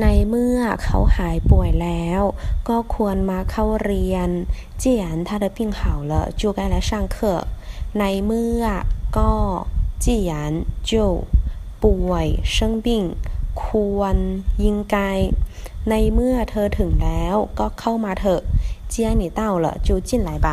ในเมื่อเขาหายป่วยแล้ว ก็ควรมาเข้าเรียน既然他的病好了就该来上课ในเมื่อก็既然就ป่วย生病ควร应该ในเมื่อเธอถึงแล้วก็เข้ามาเถอะ既然你到了就进来吧